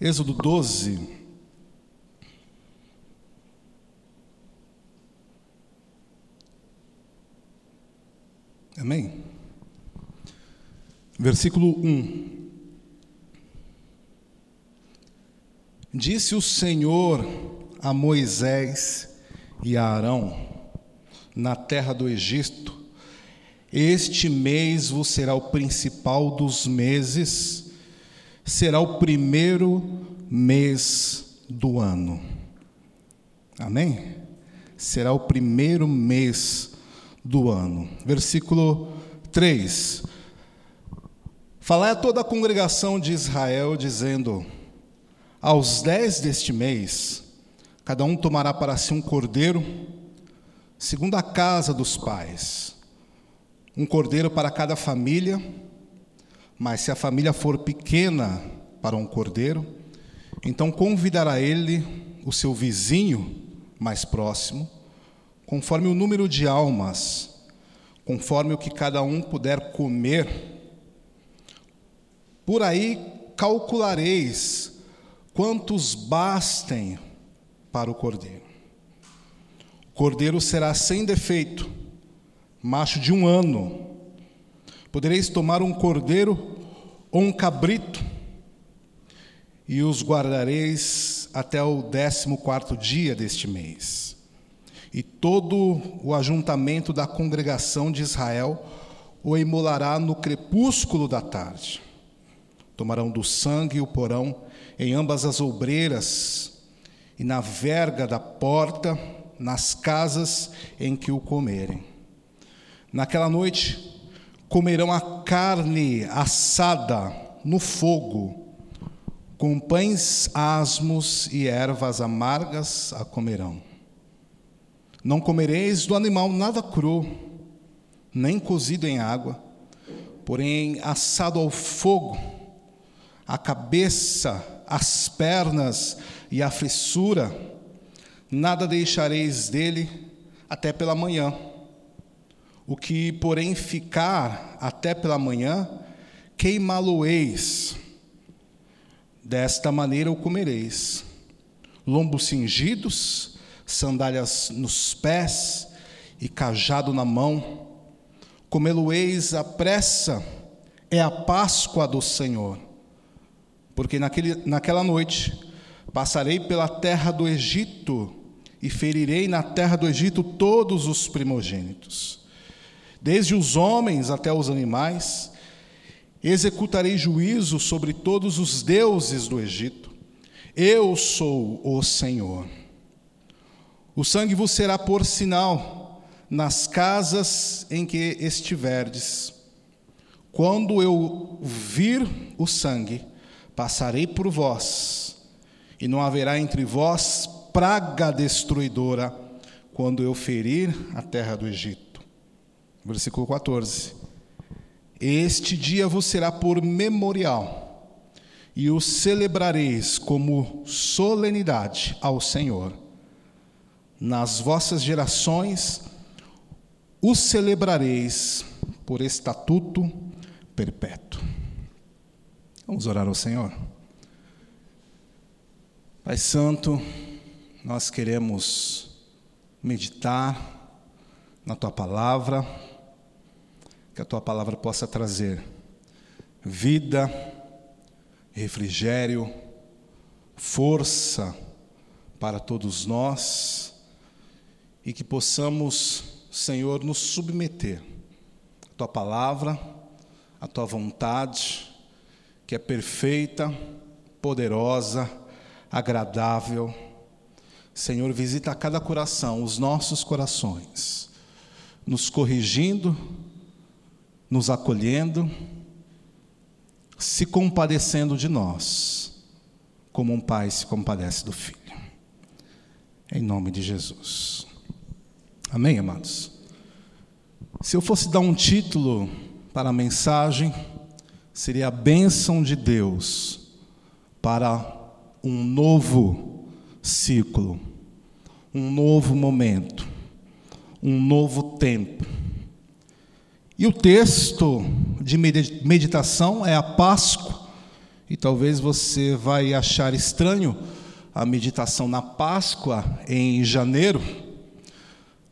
Êxodo 12. Amém? Versículo 1. Disse o Senhor a Moisés e a Arão, na terra do Egito: Este mês vos será o principal dos meses, será o primeiro mês do ano. Amém? Será o primeiro mês do ano. Versículo 3. Falai a toda a congregação de Israel, dizendo: Aos dez deste mês, cada um tomará para si um cordeiro, segundo a casa dos pais, um cordeiro para cada família, mas se a família for pequena para um cordeiro, então convidará ele o seu vizinho mais próximo, conforme o número de almas, conforme o que cada um puder comer por aí calculareis quantos bastem para o cordeiro. O cordeiro será sem defeito, macho de um ano. Podereis tomar um cordeiro ou um cabrito e os guardareis até o décimo quarto dia deste mês. E todo o ajuntamento da congregação de Israel o imolará no crepúsculo da tarde. Tomarão do sangue e o porão em ambas as obreiras e na verga da porta, nas casas em que o comerem. Naquela noite comerão a carne assada no fogo, com pães asmos e ervas amargas a comerão. Não comereis do animal nada cru, nem cozido em água, porém assado ao fogo a cabeça, as pernas e a fissura, nada deixareis dele até pela manhã. O que, porém, ficar até pela manhã, queimá-lo-eis. Desta maneira o comereis. Lombos cingidos, sandálias nos pés e cajado na mão. Comê-lo-eis à pressa, é a Páscoa do Senhor porque naquele, naquela noite passarei pela terra do Egito e ferirei na terra do Egito todos os primogênitos, desde os homens até os animais. Executarei juízo sobre todos os deuses do Egito. Eu sou o Senhor. O sangue vos será por sinal nas casas em que estiverdes. Quando eu vir o sangue, Passarei por vós, e não haverá entre vós praga destruidora, quando eu ferir a terra do Egito. Versículo 14. Este dia vos será por memorial, e o celebrareis como solenidade ao Senhor. Nas vossas gerações o celebrareis por estatuto perpétuo. Vamos orar ao Senhor. Pai Santo, nós queremos meditar na tua palavra, que a tua palavra possa trazer vida, refrigério, força para todos nós e que possamos, Senhor, nos submeter à tua palavra, à tua vontade que é perfeita, poderosa, agradável. Senhor, visita cada coração, os nossos corações, nos corrigindo, nos acolhendo, se compadecendo de nós, como um pai se compadece do filho. Em nome de Jesus. Amém, amados? Se eu fosse dar um título para a mensagem, seria a bênção de Deus para um novo ciclo, um novo momento, um novo tempo. E o texto de meditação é a Páscoa E talvez você vai achar estranho a meditação na Páscoa em janeiro,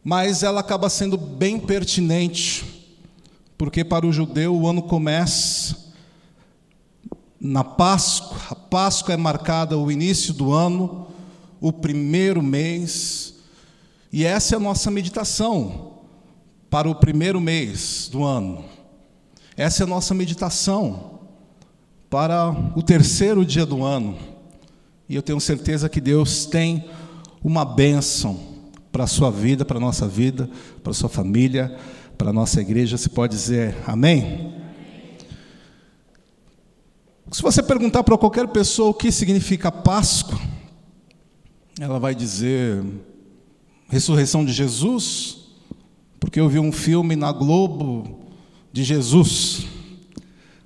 mas ela acaba sendo bem pertinente, porque para o judeu o ano começa na Páscoa. A Páscoa é marcada o início do ano, o primeiro mês, e essa é a nossa meditação para o primeiro mês do ano. Essa é a nossa meditação para o terceiro dia do ano. E eu tenho certeza que Deus tem uma bênção para a sua vida, para a nossa vida, para a sua família, para a nossa igreja. Você pode dizer amém? Se você perguntar para qualquer pessoa o que significa Páscoa, ela vai dizer ressurreição de Jesus, porque eu vi um filme na Globo de Jesus.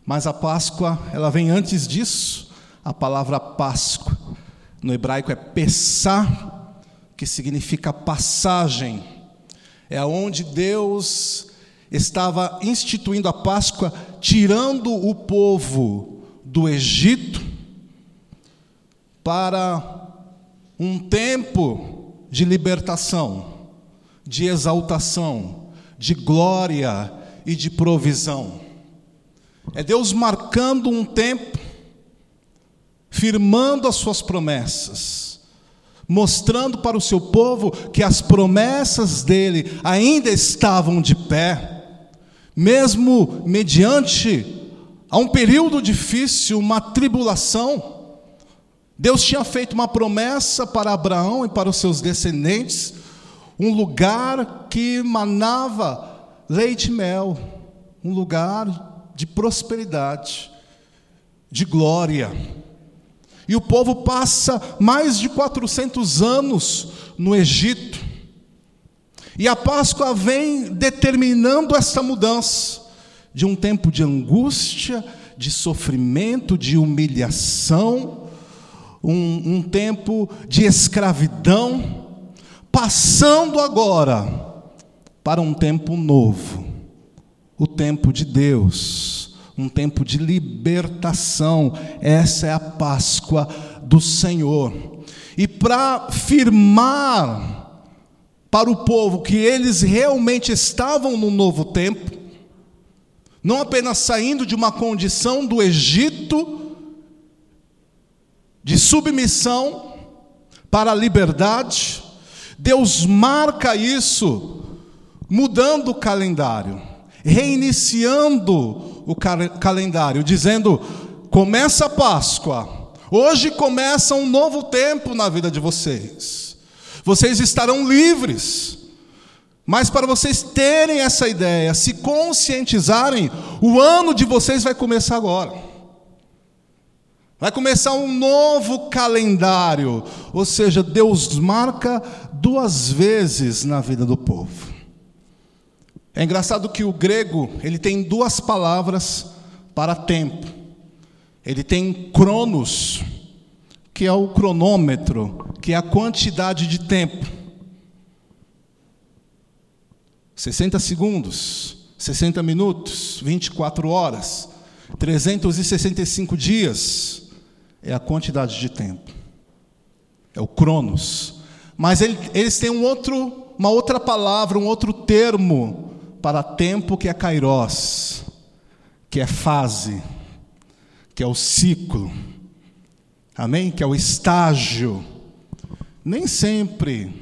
Mas a Páscoa, ela vem antes disso. A palavra Páscoa no hebraico é Pessah, que significa passagem. É onde Deus estava instituindo a Páscoa, tirando o povo do Egito para um tempo de libertação, de exaltação, de glória e de provisão. É Deus marcando um tempo, firmando as suas promessas, mostrando para o seu povo que as promessas dele ainda estavam de pé, mesmo mediante a um período difícil, uma tribulação. Deus tinha feito uma promessa para Abraão e para os seus descendentes, um lugar que manava leite e mel, um lugar de prosperidade, de glória. E o povo passa mais de 400 anos no Egito. E a Páscoa vem determinando essa mudança de um tempo de angústia, de sofrimento, de humilhação, um, um tempo de escravidão, passando agora para um tempo novo, o tempo de Deus, um tempo de libertação. Essa é a Páscoa do Senhor. E para firmar para o povo que eles realmente estavam no novo tempo, não apenas saindo de uma condição do Egito, de submissão para a liberdade, Deus marca isso, mudando o calendário, reiniciando o calendário, dizendo: começa a Páscoa, hoje começa um novo tempo na vida de vocês, vocês estarão livres. Mas para vocês terem essa ideia, se conscientizarem, o ano de vocês vai começar agora. Vai começar um novo calendário, ou seja, Deus marca duas vezes na vida do povo. É engraçado que o grego, ele tem duas palavras para tempo. Ele tem cronos, que é o cronômetro, que é a quantidade de tempo. 60 segundos, 60 minutos, 24 horas, 365 dias é a quantidade de tempo. É o cronos. Mas ele, eles têm um outro, uma outra palavra, um outro termo para tempo que é kairos, que é fase, que é o ciclo. Amém? Que é o estágio. Nem sempre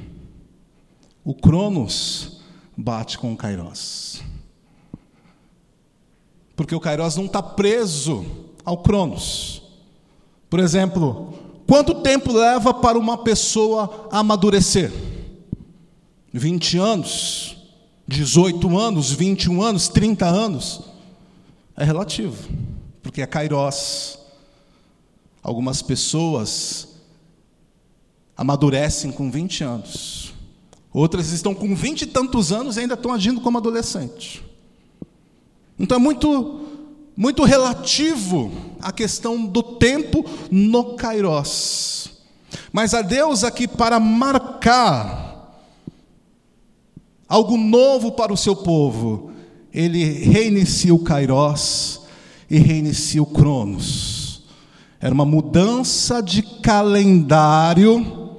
o cronos bate com o Kairos. Porque o Kairos não está preso ao Cronos. Por exemplo, quanto tempo leva para uma pessoa amadurecer? 20 anos, 18 anos, 21 anos, 30 anos? É relativo, porque é Kairos. Algumas pessoas amadurecem com 20 anos. Outras estão com vinte e tantos anos e ainda estão agindo como adolescente. Então é muito, muito relativo a questão do tempo no Kairos. Mas a Deus aqui para marcar algo novo para o seu povo, ele reinicia o Kairos e reinicia o Cronos. Era uma mudança de calendário,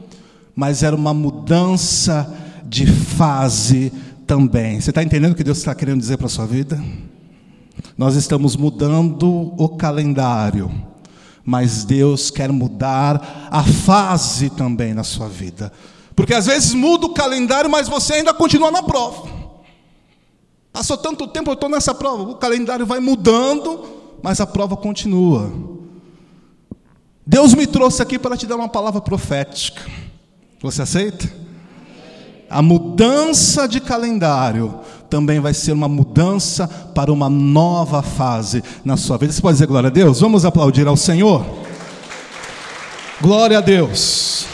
mas era uma mudança de fase também. Você está entendendo o que Deus está querendo dizer para a sua vida? Nós estamos mudando o calendário, mas Deus quer mudar a fase também na sua vida. Porque às vezes muda o calendário, mas você ainda continua na prova. Passou tanto tempo, eu estou nessa prova. O calendário vai mudando, mas a prova continua. Deus me trouxe aqui para te dar uma palavra profética. Você aceita? A mudança de calendário também vai ser uma mudança para uma nova fase na sua vida. Você pode dizer glória a Deus? Vamos aplaudir ao Senhor. Glória a Deus.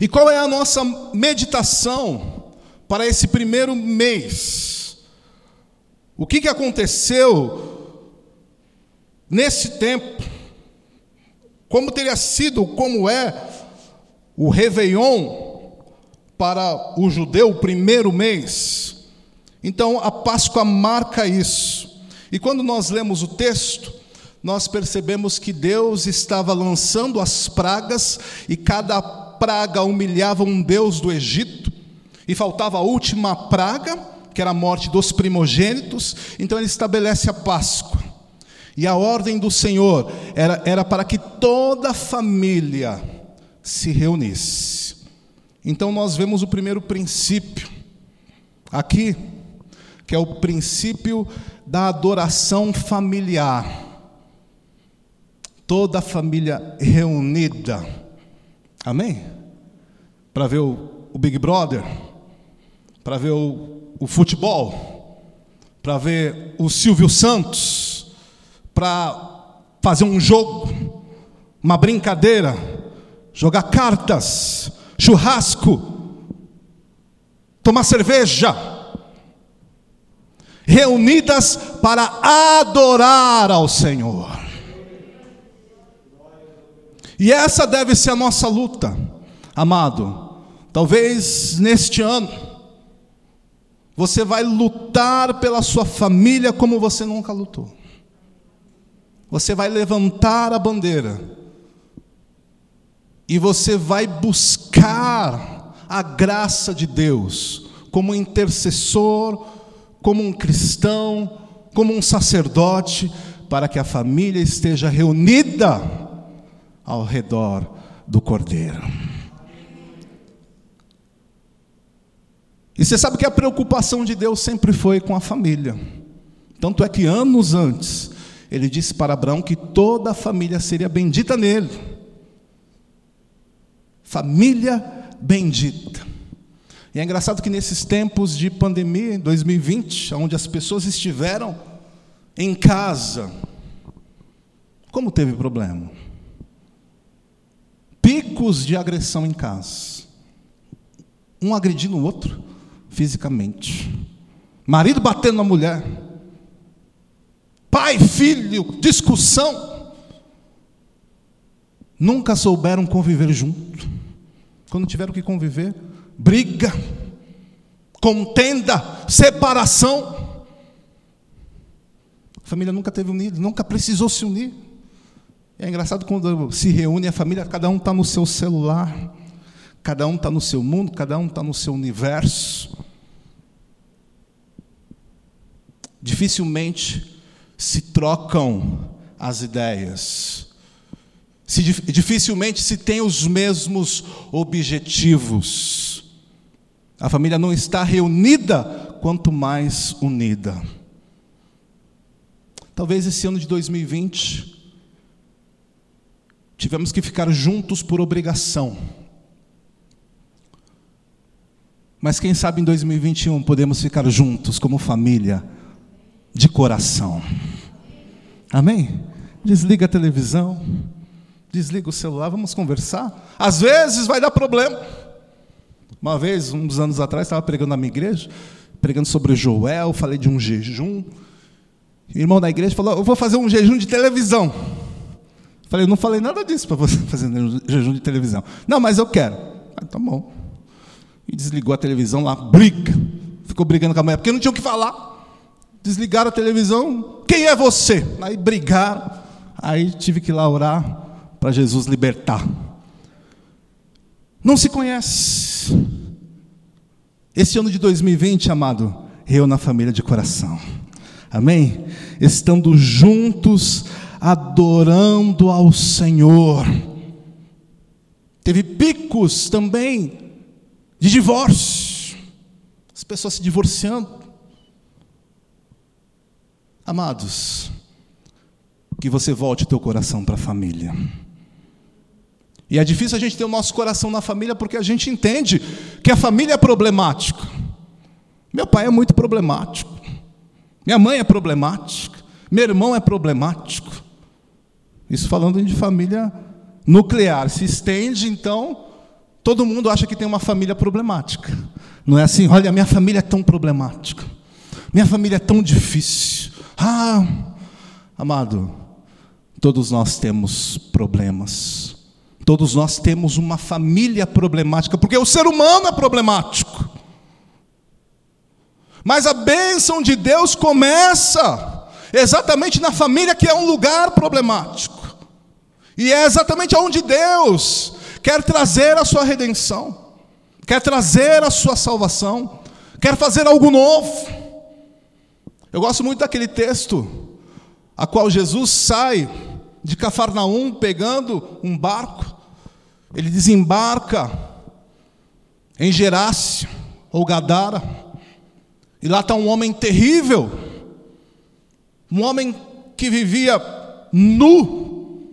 E qual é a nossa meditação para esse primeiro mês? O que, que aconteceu nesse tempo? Como teria sido, como é o Réveillon para o judeu, o primeiro mês. Então a Páscoa marca isso. E quando nós lemos o texto, nós percebemos que Deus estava lançando as pragas e cada praga humilhava um deus do Egito, e faltava a última praga, que era a morte dos primogênitos, então ele estabelece a Páscoa. E a ordem do Senhor era, era para que toda a família se reunisse. Então nós vemos o primeiro princípio aqui, que é o princípio da adoração familiar. Toda a família reunida. Amém? Para ver o, Big Brother, para ver o, o futebol, para ver o Silvio Santos, para fazer um jogo, uma brincadeira jogar cartas, churrasco, tomar cerveja, reunidas para adorar ao Senhor. E essa deve ser a nossa luta, amado. Talvez neste ano, você vai lutar pela sua família como você nunca lutou. Você vai levantar a bandeira e você vai buscar a graça de Deus como intercessor, como um cristão, como um sacerdote, para que a família esteja reunida ao redor do Cordeiro. E você sabe que a preocupação de Deus sempre foi com a família. Tanto é que anos antes, ele disse para Abraão que toda a família seria bendita nele família bendita. E é engraçado que nesses tempos de pandemia, em 2020, onde as pessoas estiveram em casa, como teve problema? Picos de agressão em casa. Um agredindo o outro fisicamente. Marido batendo na mulher. Pai, filho, discussão. Nunca souberam conviver junto. Quando tiveram que conviver, briga, contenda, separação. A família nunca teve unido, nunca precisou se unir. É engraçado quando se reúne a família, cada um está no seu celular, cada um está no seu mundo, cada um está no seu universo. Dificilmente se trocam as ideias. Se, dificilmente se tem os mesmos objetivos. A família não está reunida, quanto mais unida. Talvez esse ano de 2020 tivemos que ficar juntos por obrigação. Mas quem sabe em 2021 podemos ficar juntos como família, de coração. Amém? Desliga a televisão desliga o celular, vamos conversar. Às vezes vai dar problema. Uma vez, uns anos atrás, estava pregando na minha igreja, pregando sobre Joel, falei de um jejum. O irmão da igreja falou: Eu vou fazer um jejum de televisão. Falei, eu não falei nada disso para você fazer um jejum de televisão. Não, mas eu quero. Ah, tá bom. E desligou a televisão lá, briga. Ficou brigando com a mulher, porque não tinha o que falar. desligaram a televisão. Quem é você? Aí brigaram. Aí tive que ir lá orar para Jesus libertar. Não se conhece. Esse ano de 2020, amado, eu na família de coração. Amém? Estando juntos, adorando ao Senhor. Teve picos também de divórcio. As pessoas se divorciando. Amados, que você volte o teu coração para a família. E é difícil a gente ter o nosso coração na família porque a gente entende que a família é problemática. Meu pai é muito problemático. Minha mãe é problemática. Meu irmão é problemático. Isso falando de família nuclear. Se estende, então, todo mundo acha que tem uma família problemática. Não é assim, olha, minha família é tão problemática. Minha família é tão difícil. Ah, amado, todos nós temos problemas. Todos nós temos uma família problemática, porque o ser humano é problemático. Mas a bênção de Deus começa exatamente na família, que é um lugar problemático. E é exatamente onde Deus quer trazer a sua redenção, quer trazer a sua salvação, quer fazer algo novo. Eu gosto muito daquele texto a qual Jesus sai de Cafarnaum pegando um barco ele desembarca em Gerácio, ou Gadara, e lá está um homem terrível, um homem que vivia nu,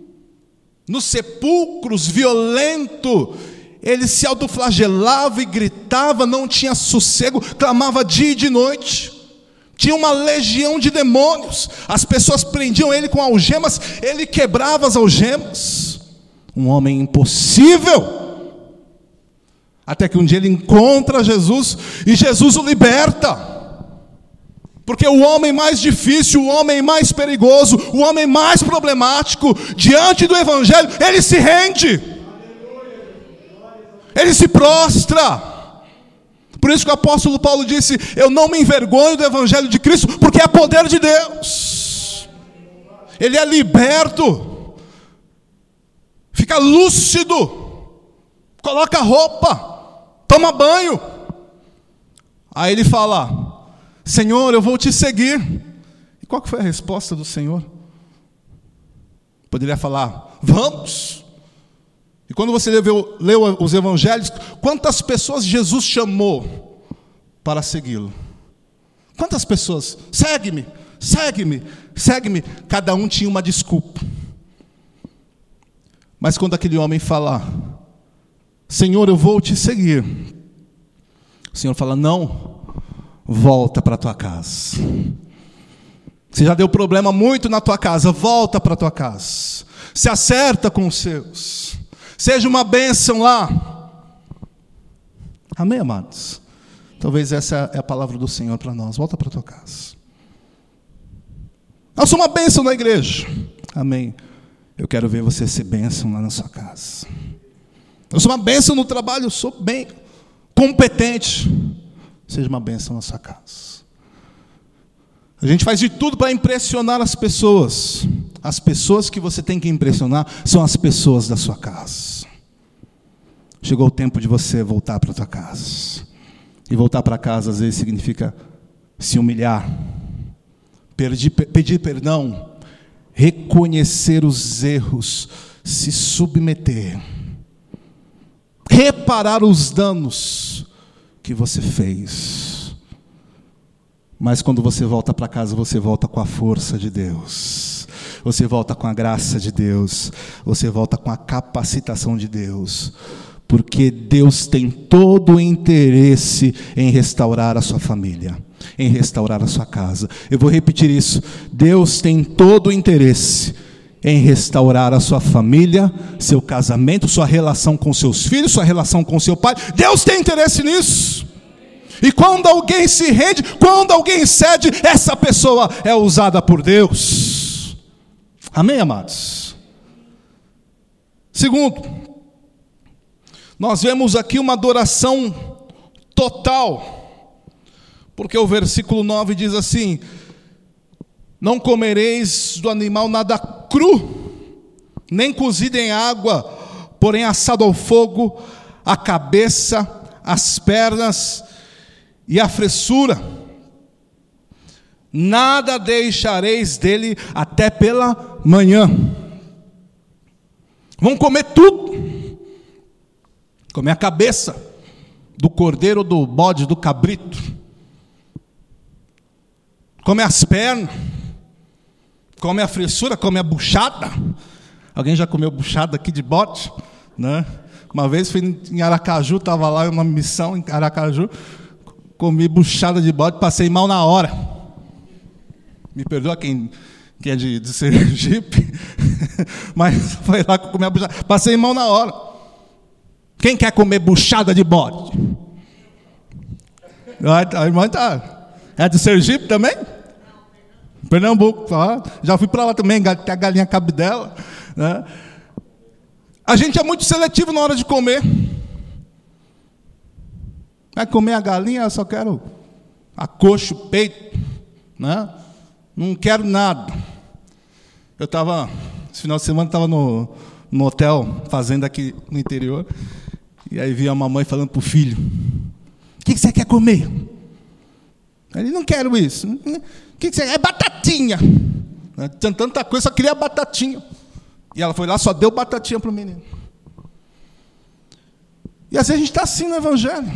nos sepulcros, violento, ele se autoflagelava e gritava, não tinha sossego, clamava dia e de noite. Tinha uma legião de demônios, as pessoas prendiam ele com algemas, ele quebrava as algemas um homem impossível. Até que um dia ele encontra Jesus e Jesus o liberta. Porque o homem mais difícil, o homem mais perigoso, o homem mais problemático, diante do Evangelho, ele se rende, ele se prostra. Por isso que o apóstolo Paulo disse: Eu não me envergonho do Evangelho de Cristo, porque é poder de Deus, ele é liberto fica lúcido, coloca roupa, toma banho. Aí ele fala: Senhor, eu vou te seguir. E qual foi a resposta do Senhor? Poderia falar: Vamos. E quando você leu, leu os evangelhos, quantas pessoas Jesus chamou para segui-lo? Quantas pessoas? Segue-me, segue-me, segue-me. Cada um tinha uma desculpa. Mas quando aquele homem fala, Senhor, eu vou te seguir, o Senhor fala, não, volta para tua casa. Você já deu problema muito na tua casa, volta para tua casa. Se acerta com os seus. Seja uma bênção lá. Amém, amados? Talvez essa é a palavra do Senhor para nós. Volta para tua casa. Eu sou uma bênção na igreja. Amém. Eu quero ver você ser bênção lá na sua casa. Eu sou uma bênção no trabalho, eu sou bem competente. Seja uma bênção na sua casa. A gente faz de tudo para impressionar as pessoas. As pessoas que você tem que impressionar são as pessoas da sua casa. Chegou o tempo de você voltar para a tua casa. E voltar para casa às vezes significa se humilhar, pedir perdão, reconhecer os erros, se submeter, reparar os danos que você fez. Mas quando você volta para casa, você volta com a força de Deus. Você volta com a graça de Deus, você volta com a capacitação de Deus, porque Deus tem todo o interesse em restaurar a sua família em restaurar a sua casa. Eu vou repetir isso. Deus tem todo o interesse em restaurar a sua família, seu casamento, sua relação com seus filhos, sua relação com seu pai. Deus tem interesse nisso. E quando alguém se rende, quando alguém cede, essa pessoa é usada por Deus. Amém, amados? Segundo, nós vemos aqui uma adoração total porque o versículo 9 diz assim: Não comereis do animal nada cru, nem cozido em água, porém assado ao fogo, a cabeça, as pernas e a fressura. Nada deixareis dele até pela manhã. Vão comer tudo. Comer a cabeça do cordeiro, do bode, do cabrito. Come as pernas. Come a fressura, come a buchada. Alguém já comeu buchada aqui de bode? Né? Uma vez fui em Aracaju, estava lá em uma missão em Aracaju, comi buchada de bode, passei mal na hora. Me perdoa quem, quem é de, de Sergipe, mas foi lá que comi a buchada. Passei mal na hora. Quem quer comer buchada de bode? A irmã está. É de Sergipe também? Pernambuco, já fui para lá também, tem a galinha cabe dela. Né? A gente é muito seletivo na hora de comer. Vai comer a galinha, eu só quero a coxa, o peito. Né? Não quero nada. Eu estava, esse final de semana, estava no, no hotel, fazenda aqui no interior. E aí vi a mamãe falando para o filho: O que, que você quer comer? Ele não quero isso. O que, que você? É batatinha. Tinha tanta coisa, só queria batatinha. E ela foi lá, só deu batatinha para o menino. E às vezes a gente está assim no Evangelho.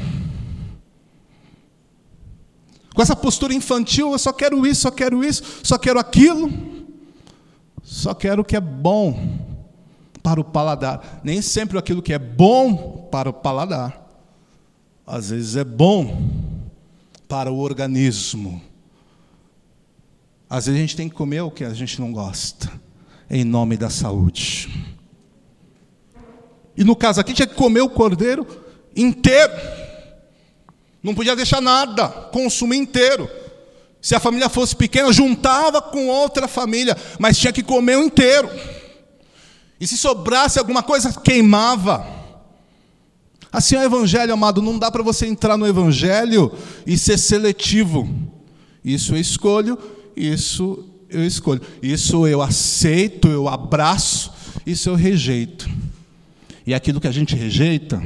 Com essa postura infantil, eu só quero isso, só quero isso, só quero aquilo. Só quero o que é bom para o paladar. Nem sempre aquilo que é bom para o paladar. Às vezes é bom para o organismo. Às vezes a gente tem que comer o que a gente não gosta em nome da saúde. E no caso aqui tinha que comer o cordeiro inteiro. Não podia deixar nada, consumir inteiro. Se a família fosse pequena, juntava com outra família, mas tinha que comer o inteiro. E se sobrasse alguma coisa, queimava. Assim é o evangelho, amado, não dá para você entrar no evangelho e ser seletivo. Isso eu escolho, isso eu escolho. Isso eu aceito, eu abraço, isso eu rejeito. E aquilo que a gente rejeita,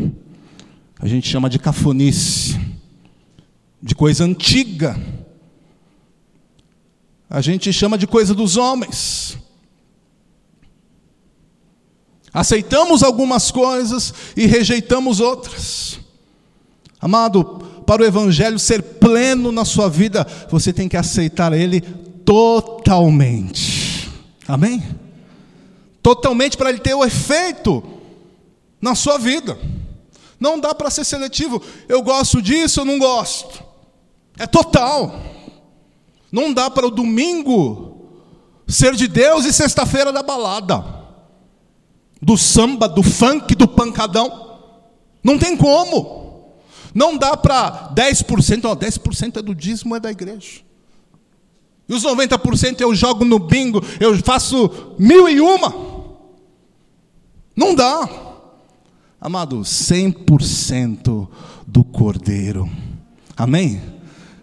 a gente chama de cafonice, de coisa antiga. A gente chama de coisa dos homens. Aceitamos algumas coisas e rejeitamos outras. Amado, para o Evangelho ser pleno na sua vida, você tem que aceitar Ele totalmente. Amém? Totalmente para ele ter o efeito na sua vida. Não dá para ser seletivo. Eu gosto disso, eu não gosto. É total. Não dá para o domingo ser de Deus e sexta-feira da balada. Do samba, do funk, do pancadão. Não tem como. Não dá para 10%, ó, 10% é do dízimo, é da igreja. E os 90% eu jogo no bingo, eu faço mil e uma. Não dá. Amado, 100% do cordeiro. Amém?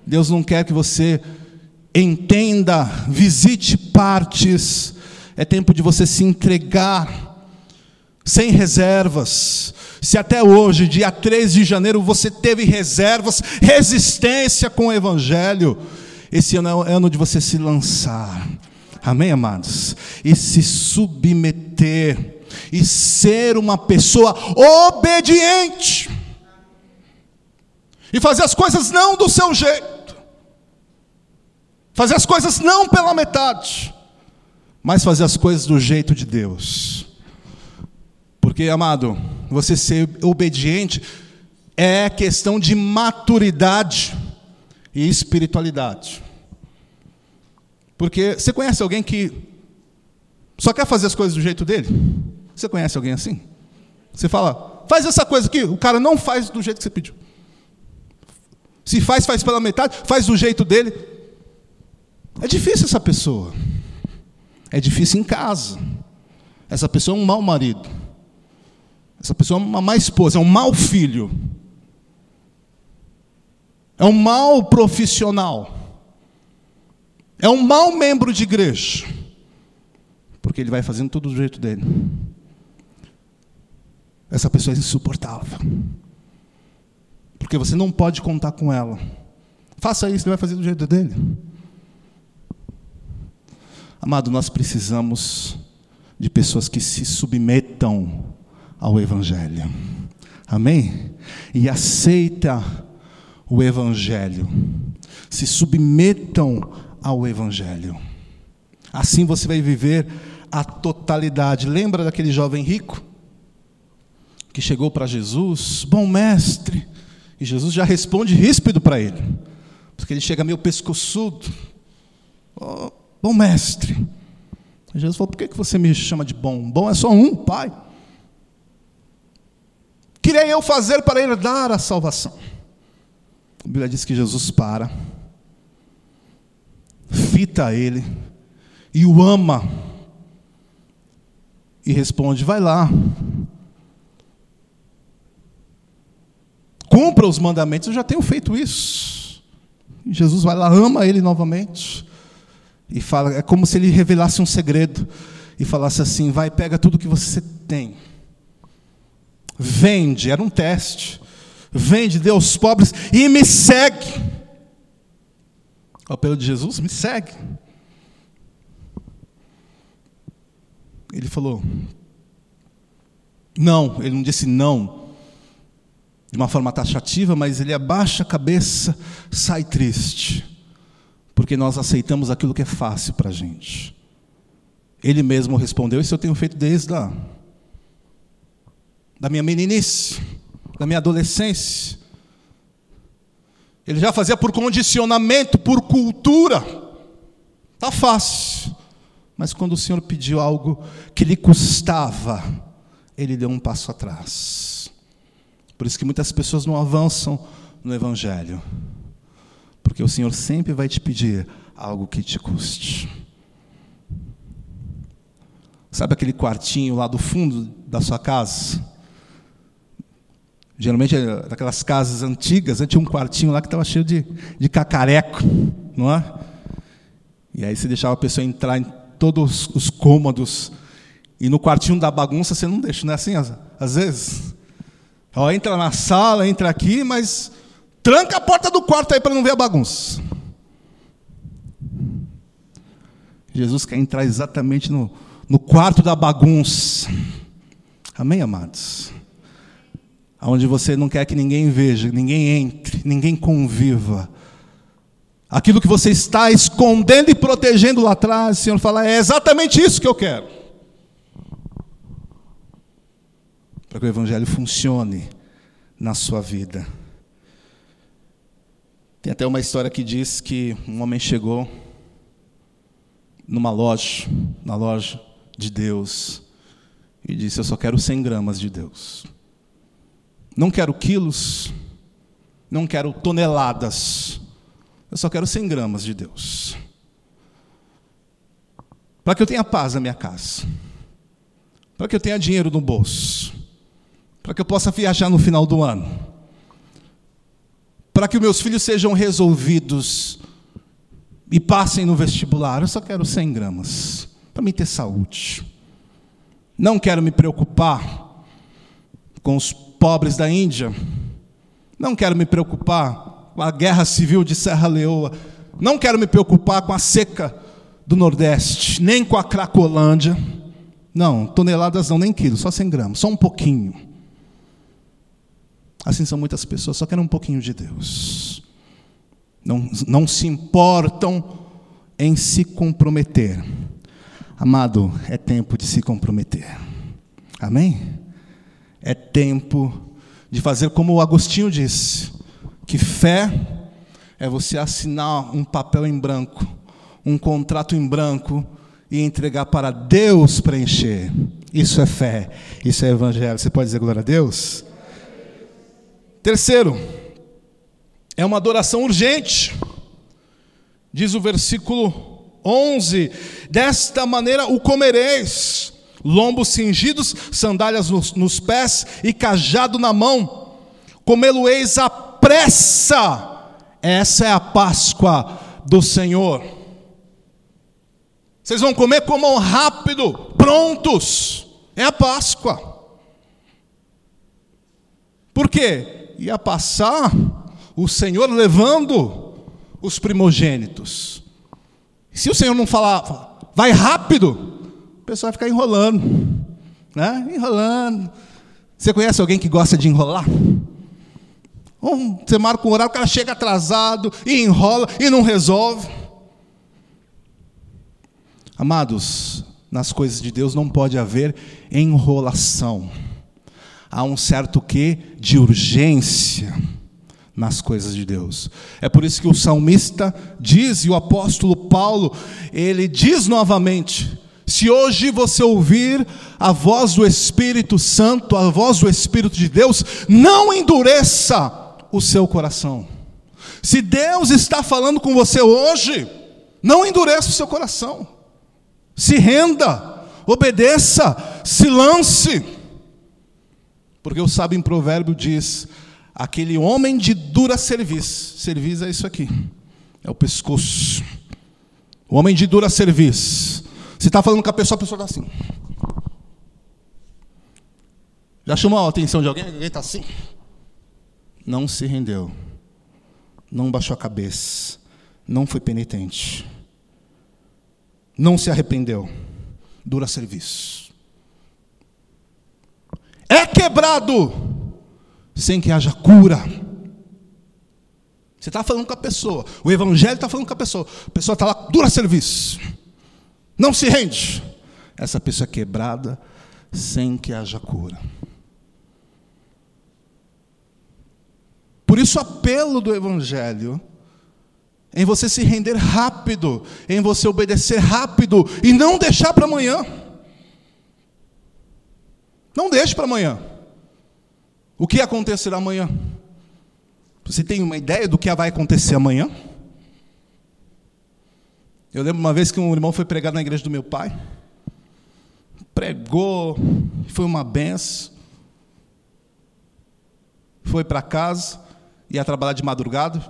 Deus não quer que você entenda, visite partes. É tempo de você se entregar sem reservas. Se até hoje, dia 13 de janeiro, você teve reservas, resistência com o Evangelho, esse ano é o ano de você se lançar. Amém, amados? E se submeter. E ser uma pessoa obediente. E fazer as coisas não do seu jeito. Fazer as coisas não pela metade. Mas fazer as coisas do jeito de Deus. Porque, amado, você ser obediente é questão de maturidade e espiritualidade. Porque você conhece alguém que só quer fazer as coisas do jeito dele? Você conhece alguém assim? Você fala, faz essa coisa aqui, o cara não faz do jeito que você pediu. Se faz, faz pela metade, faz do jeito dele. É difícil essa pessoa. É difícil em casa. Essa pessoa é um mau marido. Essa pessoa é uma má esposa, é um mau filho. É um mau profissional. é um mau membro de igreja, porque ele vai fazendo tudo do jeito dele. Essa pessoa é insuportável, porque você não pode contar com ela. Faça isso, ele vai fazer do jeito dele. Amado, nós precisamos de pessoas que se submetam ao Evangelho. Amém? E aceita o Evangelho. Se submetam ao Evangelho. Assim você vai viver a totalidade. Lembra daquele jovem rico que chegou para Jesus? Bom mestre. E Jesus já responde ríspido para ele, porque ele chega meio pescoçudo. Oh, bom mestre. Jesus falou: Por que você me chama de bom? Bom é só um, Pai. Queria eu fazer para herdar a salvação? A Bíblia diz que Jesus para fita ele e o ama e responde: Vai lá, cumpra os mandamentos, eu já tenho feito isso. Jesus vai lá, ama ele novamente e fala: É como se ele revelasse um segredo e falasse assim: Vai, pega tudo que você tem, vende, era um teste, vende, dê aos pobres e me segue. O apelo de Jesus, me segue. Ele falou, não, ele não disse não, de uma forma taxativa, mas ele abaixa a cabeça, sai triste, porque nós aceitamos aquilo que é fácil para a gente. Ele mesmo respondeu: Isso eu tenho feito desde a da minha meninice, da minha adolescência. Ele já fazia por condicionamento, por cultura. Tá fácil. Mas quando o Senhor pediu algo que lhe custava, ele deu um passo atrás. Por isso que muitas pessoas não avançam no evangelho. Porque o Senhor sempre vai te pedir algo que te custe. Sabe aquele quartinho lá do fundo da sua casa? Geralmente, naquelas casas antigas, tinha um quartinho lá que estava cheio de, de cacareco, não é? E aí você deixava a pessoa entrar em todos os cômodos. E no quartinho da bagunça você não deixa, não é assim às, às vezes? Ó, entra na sala, entra aqui, mas tranca a porta do quarto aí para não ver a bagunça. Jesus quer entrar exatamente no, no quarto da bagunça. Amém, amados? Onde você não quer que ninguém veja, ninguém entre, ninguém conviva. Aquilo que você está escondendo e protegendo lá atrás, o Senhor fala, é exatamente isso que eu quero. Para que o Evangelho funcione na sua vida. Tem até uma história que diz que um homem chegou numa loja, na loja de Deus, e disse: Eu só quero 100 gramas de Deus. Não quero quilos, não quero toneladas, eu só quero 100 gramas de Deus. Para que eu tenha paz na minha casa, para que eu tenha dinheiro no bolso, para que eu possa viajar no final do ano, para que meus filhos sejam resolvidos e passem no vestibular, eu só quero 100 gramas, para mim ter saúde. Não quero me preocupar com os pobres da Índia. Não quero me preocupar com a guerra civil de Serra Leoa. Não quero me preocupar com a seca do Nordeste, nem com a Cracolândia. Não, toneladas não, nem quilos, só 100 gramas, só um pouquinho. Assim são muitas pessoas, só querem um pouquinho de Deus. Não, não se importam em se comprometer. Amado, é tempo de se comprometer. Amém? É tempo de fazer como o Agostinho disse, que fé é você assinar um papel em branco, um contrato em branco e entregar para Deus preencher. Isso é fé, isso é evangelho. Você pode dizer glória a Deus? Terceiro, é uma adoração urgente. Diz o versículo 11: Desta maneira o comereis lombos cingidos, sandálias nos, nos pés e cajado na mão. Comê-lo-eis à pressa. Essa é a Páscoa do Senhor. Vocês vão comer, comam rápido, prontos. É a Páscoa. Por quê? Ia passar o Senhor levando os primogênitos. Se o Senhor não falar, vai rápido, pessoal ficar enrolando, né? Enrolando. Você conhece alguém que gosta de enrolar? Você marca um horário, o cara chega atrasado e enrola e não resolve. Amados, nas coisas de Deus não pode haver enrolação. Há um certo quê de urgência nas coisas de Deus. É por isso que o salmista diz, e o apóstolo Paulo, ele diz novamente: se hoje você ouvir a voz do Espírito Santo, a voz do Espírito de Deus, não endureça o seu coração. Se Deus está falando com você hoje, não endureça o seu coração. Se renda, obedeça, se lance. Porque o sábio em provérbio diz: aquele homem de dura serviço, serviço é isso aqui, é o pescoço. O homem de dura serviço. Você está falando com a pessoa, a pessoa está assim. Já chamou a atenção de alguém? Alguém está assim? Não se rendeu. Não baixou a cabeça. Não foi penitente. Não se arrependeu. Dura serviço. É quebrado sem que haja cura. Você está falando com a pessoa. O Evangelho está falando com a pessoa. A pessoa está lá, dura serviço. Não se rende. Essa pessoa é quebrada sem que haja cura. Por isso, o apelo do Evangelho em você se render rápido, em você obedecer rápido e não deixar para amanhã. Não deixe para amanhã. O que acontecerá amanhã? Você tem uma ideia do que vai acontecer amanhã? Eu lembro uma vez que um irmão foi pregar na igreja do meu pai. Pregou, foi uma benção. Foi para casa ia trabalhar de madrugada.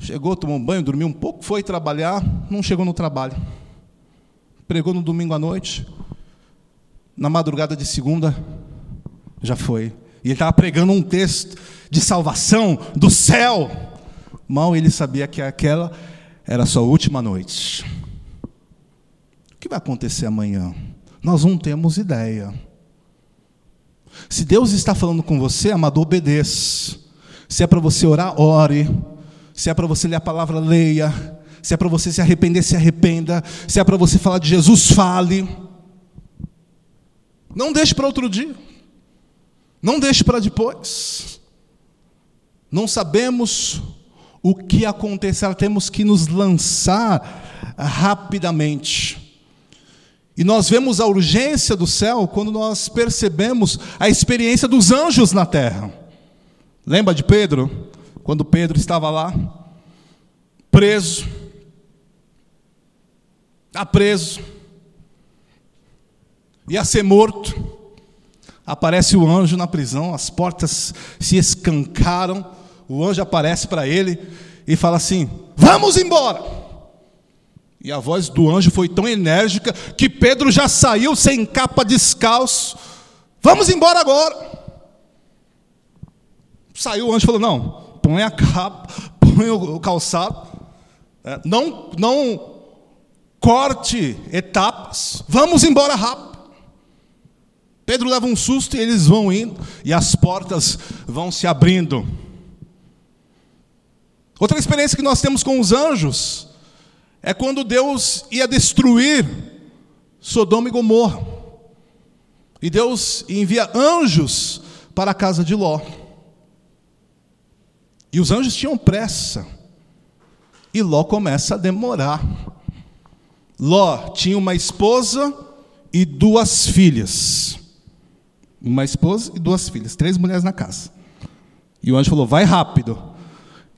Chegou, tomou um banho, dormiu um pouco, foi trabalhar, não chegou no trabalho. Pregou no domingo à noite. Na madrugada de segunda, já foi. E ele estava pregando um texto de salvação do céu. Mal ele sabia que aquela era a sua última noite. O que vai acontecer amanhã? Nós não temos ideia. Se Deus está falando com você, amado, obedeça. Se é para você orar, ore. Se é para você ler a palavra, leia. Se é para você se arrepender, se arrependa. Se é para você falar de Jesus, fale. Não deixe para outro dia. Não deixe para depois. Não sabemos o que acontecerá, temos que nos lançar rapidamente. E nós vemos a urgência do céu quando nós percebemos a experiência dos anjos na terra. Lembra de Pedro? Quando Pedro estava lá, preso, está preso, ia ser morto. Aparece o anjo na prisão, as portas se escancaram. O anjo aparece para ele e fala assim: Vamos embora. E a voz do anjo foi tão enérgica que Pedro já saiu sem capa, descalço. Vamos embora agora. Saiu o anjo e falou: Não, põe a capa, põe o calçado, é, não, não corte etapas, vamos embora rápido. Pedro leva um susto e eles vão indo, e as portas vão se abrindo. Outra experiência que nós temos com os anjos é quando Deus ia destruir Sodoma e Gomorra. E Deus envia anjos para a casa de Ló. E os anjos tinham pressa. E Ló começa a demorar. Ló tinha uma esposa e duas filhas. Uma esposa e duas filhas, três mulheres na casa. E o anjo falou: vai rápido.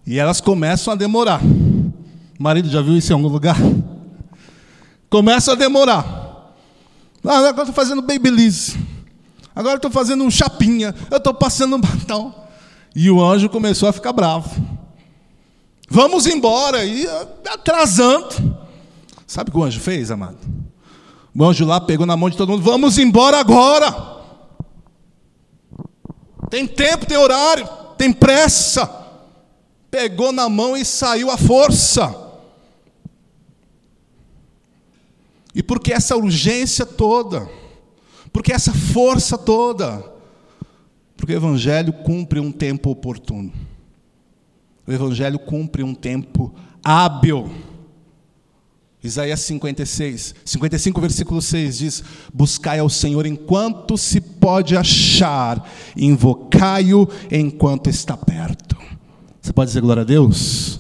E elas começam a demorar. O marido já viu isso em algum lugar? Começa a demorar. Ah, agora estou fazendo babyliss. Agora estou fazendo um chapinha. Eu estou passando um batom. E o anjo começou a ficar bravo. Vamos embora, e atrasando. Sabe o que o anjo fez, amado? O anjo lá pegou na mão de todo mundo: vamos embora agora. Tem tempo, tem horário, tem pressa. Pegou na mão e saiu à força. E por que essa urgência toda? Por que essa força toda? Porque o Evangelho cumpre um tempo oportuno. O Evangelho cumpre um tempo hábil. Isaías 56, 55, versículo 6 diz: Buscai ao Senhor enquanto se pode achar, invocai-o enquanto está perto. Você pode dizer glória a Deus?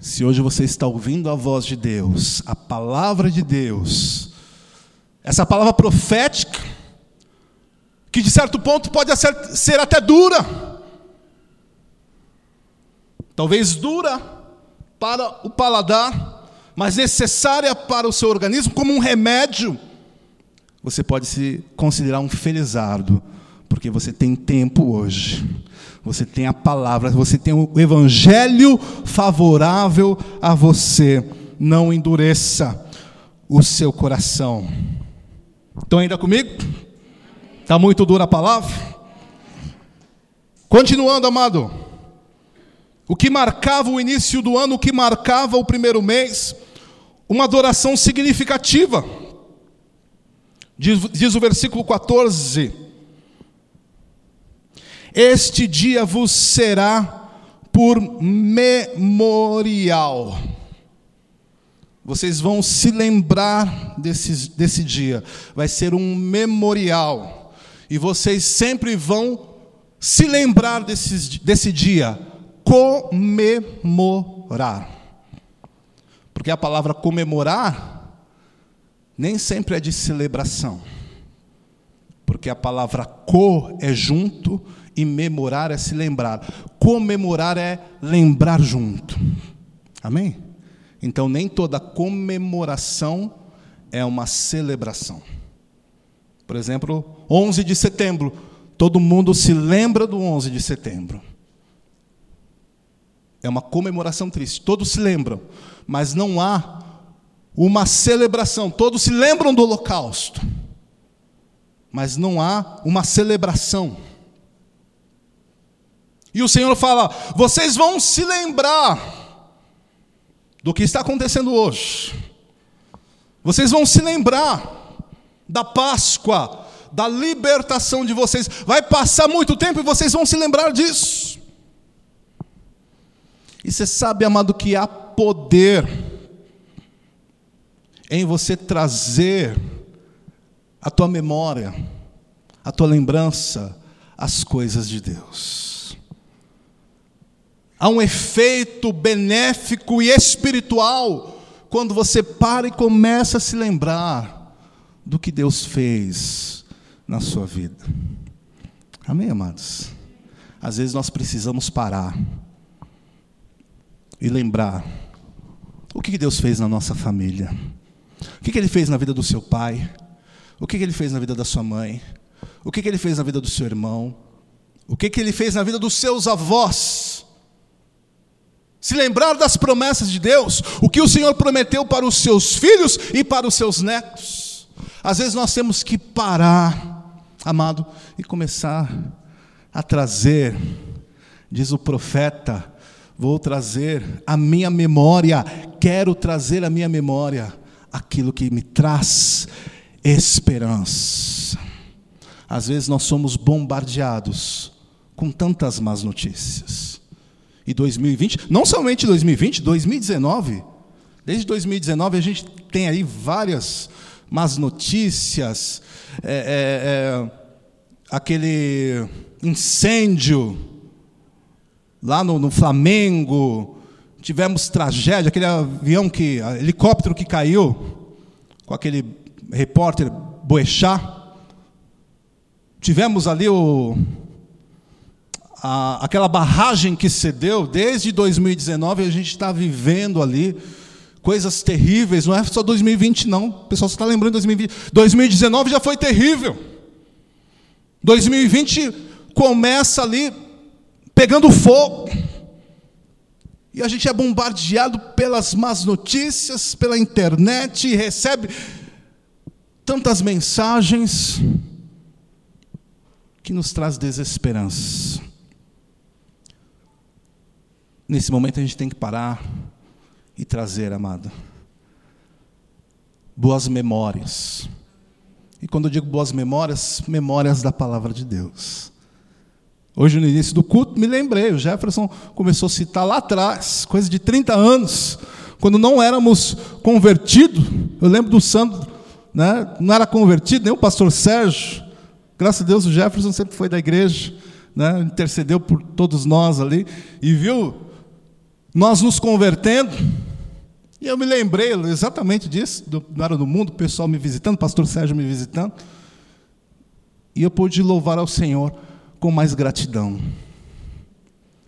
Se hoje você está ouvindo a voz de Deus, a palavra de Deus, essa palavra profética, que de certo ponto pode ser, até dura, talvez dura para o paladar, mas necessária para o seu organismo como um remédio, você pode se considerar um felizardo, porque você tem tempo hoje você tem a palavra, você tem o evangelho favorável a você. Não endureça o seu coração. Estão ainda comigo? Está muito dura a palavra? Continuando, amado. O que marcava o início do ano, o que marcava o primeiro mês, uma adoração significativa. Diz, diz o versículo 14: este dia vos será por memorial. Vocês vão se lembrar desse, desse dia, vai ser um memorial. E vocês sempre vão se lembrar desse, desse dia, comemorar. Porque a palavra comemorar nem sempre é de celebração. Porque a palavra co é junto e memorar é se lembrar. Comemorar é lembrar junto. Amém? Então, nem toda comemoração é uma celebração. Por exemplo, 11 de setembro. Todo mundo se lembra do 11 de setembro. É uma comemoração triste. Todos se lembram. Mas não há uma celebração. Todos se lembram do Holocausto. Mas não há uma celebração. E o Senhor fala: vocês vão se lembrar do que está acontecendo hoje. Vocês vão se lembrar da Páscoa, da libertação de vocês. Vai passar muito tempo e vocês vão se lembrar disso. E você sabe, amado, que há poder em você trazer a tua memória, a tua lembrança, as coisas de Deus há um efeito benéfico e espiritual quando você para e começa a se lembrar do que Deus fez na sua vida. Amém, amados? Às vezes nós precisamos parar e lembrar o que Deus fez na nossa família, o que Ele fez na vida do seu pai, o que Ele fez na vida da sua mãe, o que Ele fez na vida do seu irmão, o que Ele fez na vida dos seus avós se lembrar das promessas de Deus, o que o Senhor prometeu para os seus filhos e para os seus netos. Às vezes nós temos que parar, amado, e começar a trazer, diz o profeta, vou trazer a minha memória, quero trazer a minha memória aquilo que me traz esperança. Às vezes nós somos bombardeados com tantas más notícias e 2020, não somente 2020, 2019. Desde 2019 a gente tem aí várias más notícias, é, é, é, aquele incêndio lá no, no, Flamengo, tivemos tragédia, aquele avião que, helicóptero que caiu com aquele repórter Boechat. Tivemos ali o a, aquela barragem que cedeu, desde 2019 a gente está vivendo ali coisas terríveis, não é só 2020 não, o pessoal só está lembrando de 2020, 2019 já foi terrível, 2020 começa ali pegando fogo, E a gente é bombardeado pelas más notícias, pela internet, e recebe tantas mensagens que nos traz desesperança. Nesse momento a gente tem que parar e trazer, amado, boas memórias. E quando eu digo boas memórias, memórias da palavra de Deus. Hoje, no início do culto, me lembrei, o Jefferson começou a citar lá atrás, coisa de 30 anos, quando não éramos convertidos. Eu lembro do Sandro, né, não era convertido, nem o pastor Sérgio. Graças a Deus, o Jefferson sempre foi da igreja, né, intercedeu por todos nós ali, e viu nós nos convertendo. E eu me lembrei exatamente disso, não era do mundo, o pessoal me visitando, o pastor Sérgio me visitando. E eu pude louvar ao Senhor com mais gratidão.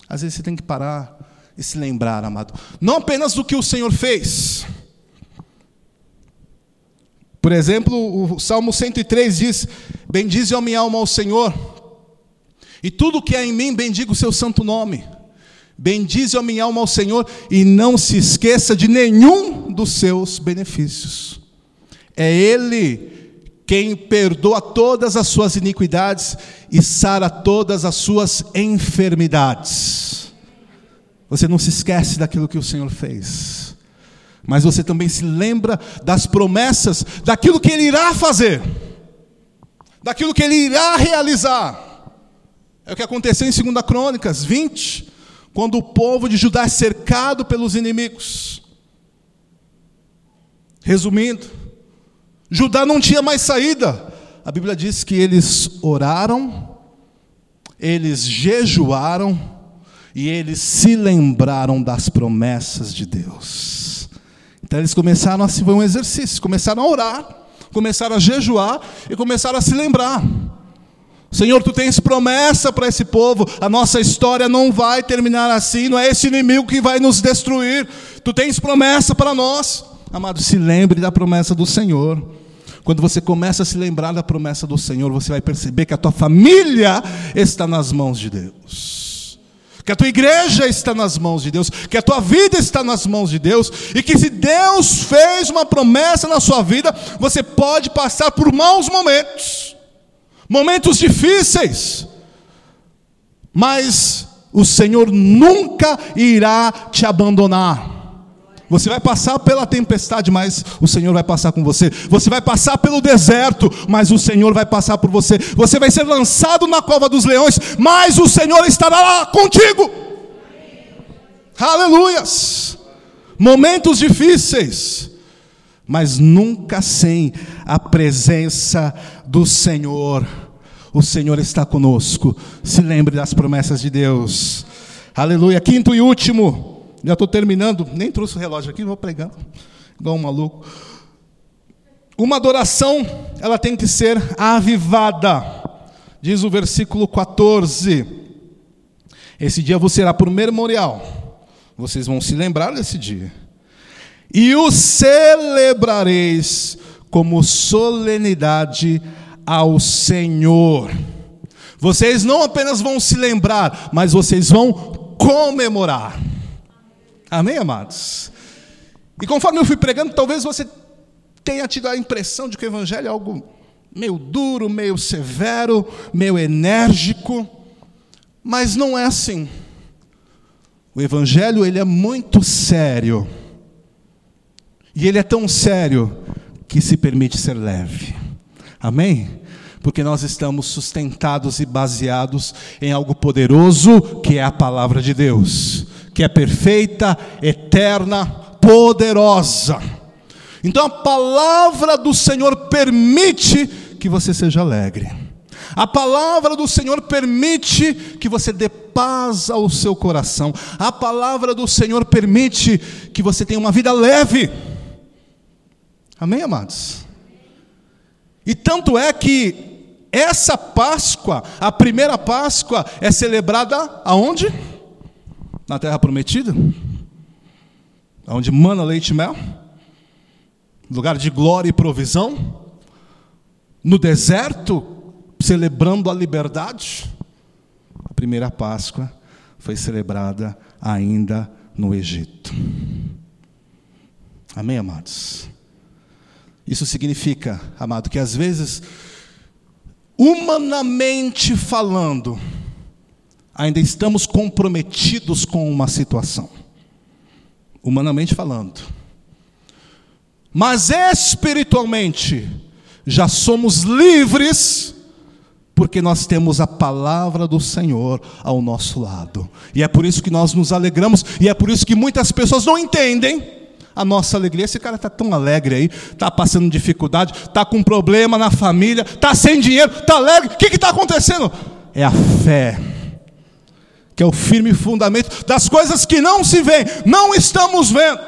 Às vezes você tem que parar e se lembrar, amado, não apenas do que o Senhor fez. Por exemplo, o Salmo 103 diz: Bendize a minha alma ao Senhor, e tudo que há em mim bendiga o seu santo nome. Bendize a minha alma ao Senhor e não se esqueça de nenhum dos seus benefícios. É Ele quem perdoa todas as suas iniquidades e sara todas as suas enfermidades. Você não se esquece daquilo que o Senhor fez, mas você também se lembra das promessas, daquilo que Ele irá fazer, daquilo que Ele irá realizar. É o que aconteceu em 2 Crônicas 20, quando o povo de Judá é cercado pelos inimigos. Resumindo, Judá não tinha mais saída. A Bíblia diz que eles oraram, eles jejuaram e eles se lembraram das promessas de Deus. Então eles começaram a se ver um exercício, começaram a orar, começaram a jejuar e começaram a se lembrar. Senhor, tu tens promessa para esse povo, a nossa história não vai terminar assim, não é esse inimigo que vai nos destruir, tu tens promessa para nós. Amado, se lembre da promessa do Senhor. Quando você começa a se lembrar da promessa do Senhor, você vai perceber que a tua família está nas mãos de Deus. Que a tua igreja está nas mãos de Deus, que a tua vida está nas mãos de Deus, e que se Deus fez uma promessa na sua vida, você pode passar por maus momentos, momentos difíceis, mas o Senhor nunca irá te abandonar. Você vai passar pela tempestade, mas o Senhor vai passar com você. Você vai passar pelo deserto, mas o Senhor vai passar por você. Você vai ser lançado na cova dos leões, mas o Senhor estará lá contigo. Aleluias! Momentos difíceis, mas nunca sem a presença do Senhor. O Senhor está conosco. Se lembre das promessas de Deus. Aleluia. Quinto e último. Já estou terminando, nem trouxe o relógio aqui, vou pregando, igual um maluco. Uma adoração, ela tem que ser avivada, diz o versículo 14. Esse dia vos será por memorial, vocês vão se lembrar desse dia. E o celebrareis como solenidade ao Senhor. Vocês não apenas vão se lembrar, mas vocês vão comemorar. Amém, amados? E conforme eu fui pregando, talvez você tenha tido a impressão de que o Evangelho é algo meio duro, meio severo, meio enérgico, mas não é assim. O Evangelho ele é muito sério. E ele é tão sério que se permite ser leve. Amém? Porque nós estamos sustentados e baseados em algo poderoso, que é a palavra de Deus que é perfeita, eterna, poderosa. Então a palavra do Senhor permite que você seja alegre. A palavra do Senhor permite que você dê paz ao seu coração. A palavra do Senhor permite que você tenha uma vida leve. Amém, amados? E tanto é que essa Páscoa, a primeira Páscoa, é celebrada aonde? na terra prometida, onde mana leite e mel, lugar de glória e provisão, no deserto, celebrando a liberdade. A primeira Páscoa foi celebrada ainda no Egito. Amém, amados? Isso significa, amado, que às vezes, humanamente falando, ainda estamos comprometidos com uma situação. Humanamente falando. Mas espiritualmente, já somos livres, porque nós temos a palavra do Senhor ao nosso lado. E é por isso que nós nos alegramos, e é por isso que muitas pessoas não entendem a nossa alegria. Esse cara está tão alegre aí, está passando dificuldade, está com problema na família, está sem dinheiro, está alegre. O que está acontecendo? É a fé, que é o firme fundamento das coisas que não se veem, não estamos vendo.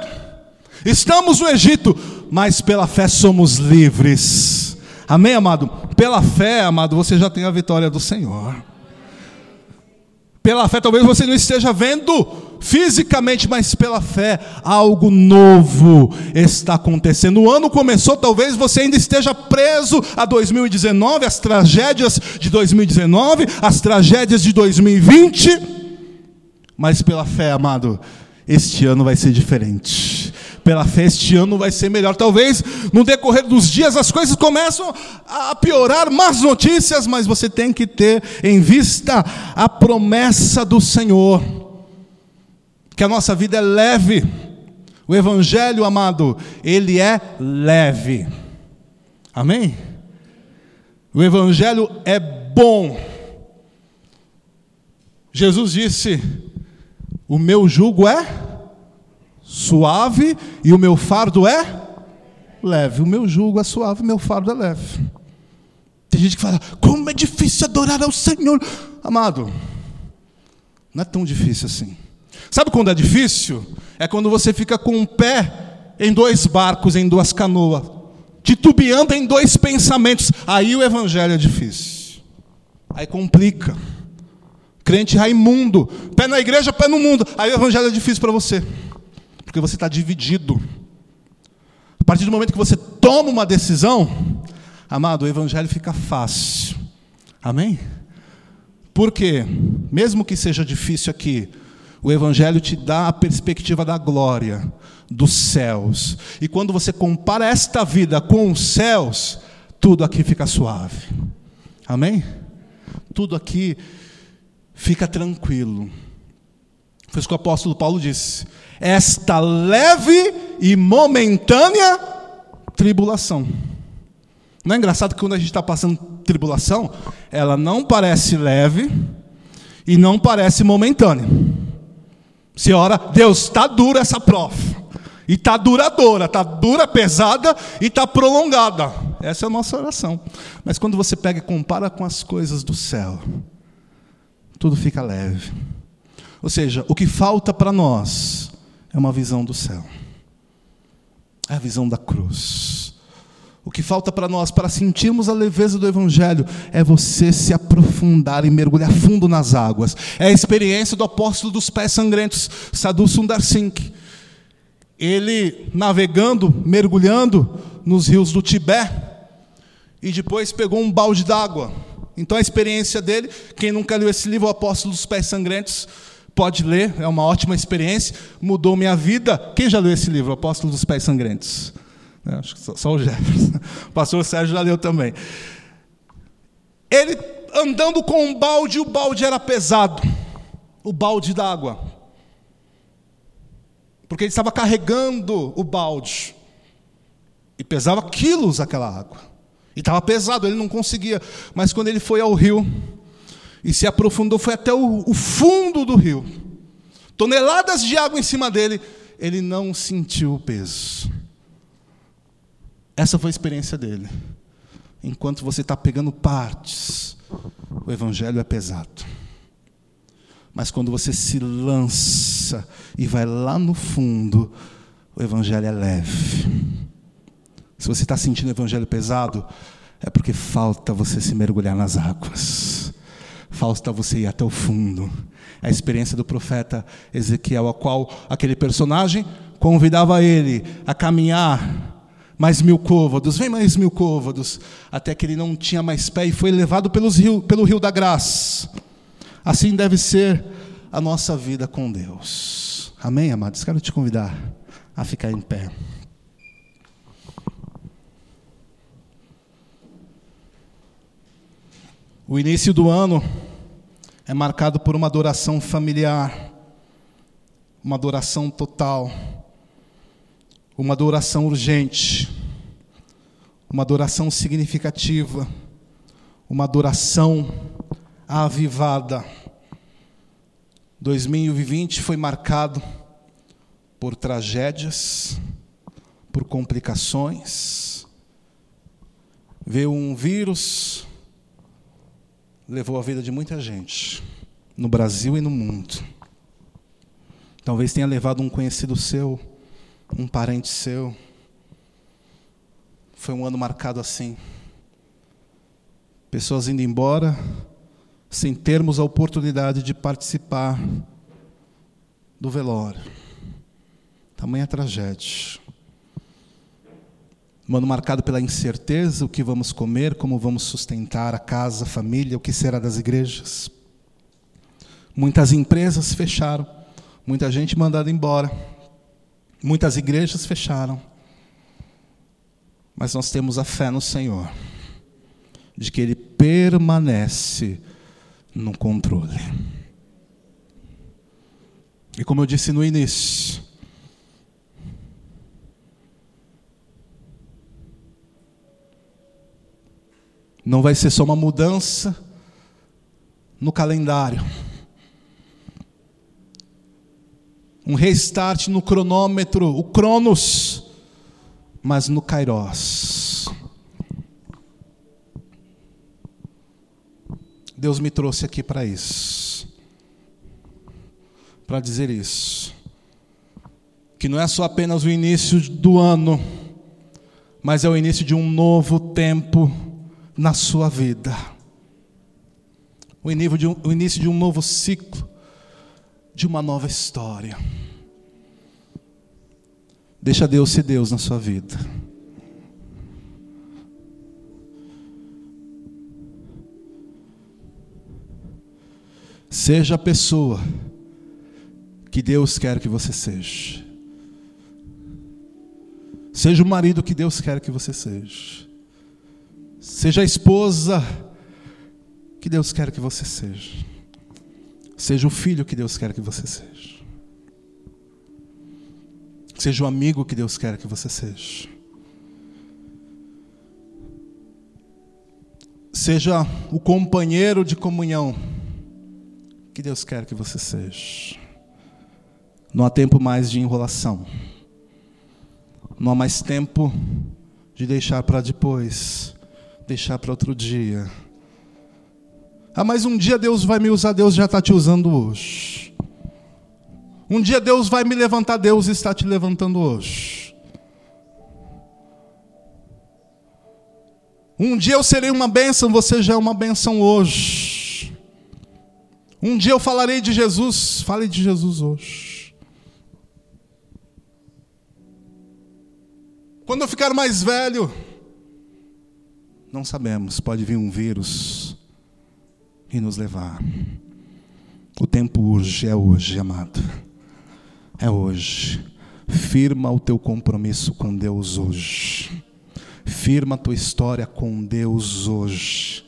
Estamos no Egito, mas pela fé somos livres. Amém, amado? Pela fé, amado, você já tem a vitória do Senhor. Pela fé, talvez você não esteja vendo fisicamente, mas pela fé, algo novo está acontecendo. O ano começou, talvez você ainda esteja preso a 2019, as tragédias de 2019, as tragédias de 2020, mas pela fé, amado, este ano vai ser diferente pela fé, este ano vai ser melhor. Talvez no decorrer dos dias as coisas começam a piorar, más notícias, mas você tem que ter em vista a promessa do Senhor, que a nossa vida é leve. O Evangelho, amado, ele é leve. Amém? O Evangelho é bom. Jesus disse: O meu jugo é suave e o meu fardo é leve. O meu jugo é suave, o meu fardo é leve. Tem gente que fala, como é difícil adorar ao Senhor. Amado, não é tão difícil assim. Sabe quando é difícil? É quando você fica com um pé em dois barcos, em duas canoas, titubeando em dois pensamentos. Aí o evangelho é difícil. Aí complica. Crente raimundo, pé na igreja, pé no mundo. Aí o evangelho é difícil para você porque você está dividido. A partir do momento que você toma uma decisão, amado, o evangelho fica fácil. Amém? Porque, mesmo que seja difícil aqui, o Evangelho te dá a perspectiva da glória, dos céus. E quando você compara esta vida com os céus, tudo aqui fica suave. Amém? Tudo aqui fica tranquilo. Foi isso que o apóstolo Paulo disse esta leve e momentânea tribulação. Não é engraçado que quando a gente está passando tribulação, ela não parece leve e não parece momentânea. Se ora, Deus, está dura essa prova. E está duradoura, está dura, pesada e está prolongada. Essa é a nossa oração. Mas quando você pega e compara com as coisas do céu, tudo fica leve. Ou seja, o que falta para nós é uma visão do céu. É a visão da cruz. O que falta para nós, para sentirmos a leveza do Evangelho, é você se aprofundar e mergulhar fundo nas águas. É a experiência do apóstolo dos pés sangrentos, Sadhu Sundar Singh. Ele navegando, mergulhando nos rios do Tibete, e depois pegou um balde d'água. Então a experiência dele, quem nunca leu esse livro, O Apóstolo dos Pés Sangrentos, Pode ler, é uma ótima experiência, mudou minha vida. Quem já leu esse livro, Apóstolo dos Pés Sangrentos? É, acho que só, só o Jefferson. O pastor Sérgio já leu também. Ele andando com um balde, o balde era pesado. O balde d'água. Porque ele estava carregando o balde. E pesava quilos aquela água. E estava pesado, ele não conseguia. Mas quando ele foi ao rio, e se aprofundou, foi até o, o fundo do rio. Toneladas de água em cima dele, ele não sentiu o peso. Essa foi a experiência dele. Enquanto você está pegando partes, o evangelho é pesado. Mas quando você se lança e vai lá no fundo, o evangelho é leve. Se você está sentindo o evangelho pesado, é porque falta você se mergulhar nas águas. Falta você ir até o fundo. É a experiência do profeta Ezequiel, a qual aquele personagem convidava ele a caminhar mais mil côvados, vem mais mil côvados, até que ele não tinha mais pé e foi levado pelos rio, pelo rio da graça. Assim deve ser a nossa vida com Deus. Amém, amados? Quero te convidar a ficar em pé. O início do ano é marcado por uma adoração familiar, uma adoração total, uma adoração urgente, uma adoração significativa, uma adoração avivada. 2020 foi marcado por tragédias, por complicações. Veio um vírus levou a vida de muita gente, no Brasil e no mundo. Talvez tenha levado um conhecido seu, um parente seu. Foi um ano marcado assim. Pessoas indo embora sem termos a oportunidade de participar do velório. Tamanha tragédia. Um ano marcado pela incerteza, o que vamos comer, como vamos sustentar a casa, a família, o que será das igrejas. Muitas empresas fecharam, muita gente mandada embora, muitas igrejas fecharam. Mas nós temos a fé no Senhor, de que Ele permanece no controle. E como eu disse no início, Não vai ser só uma mudança no calendário. Um restart no cronômetro, o Cronos, mas no Kairos. Deus me trouxe aqui para isso. Para dizer isso. Que não é só apenas o início do ano, mas é o início de um novo tempo na sua vida. O início, de um, o início de um novo ciclo, de uma nova história. Deixa Deus ser Deus na sua vida. Seja a pessoa que Deus quer que você seja. Seja o marido que Deus quer que você seja. Seja a esposa que Deus quer que você seja. Seja o filho que Deus quer que você seja. Seja o amigo que Deus quer que você seja. Seja o companheiro de comunhão que Deus quer que você seja. Não há tempo mais de enrolação. Não há mais tempo de deixar para depois deixar para outro dia. Ah, mas um dia Deus vai me usar, Deus já está te usando hoje. Um dia Deus vai me levantar, Deus está te levantando hoje. Um dia eu serei uma bênção, você já é uma bênção hoje. Um dia eu falarei de Jesus, fale de Jesus hoje. Quando eu ficar mais velho, não sabemos, pode vir um vírus e nos levar. O tempo hoje é hoje, amado. É hoje. Firma o teu compromisso com Deus hoje. Firma a tua história com Deus hoje.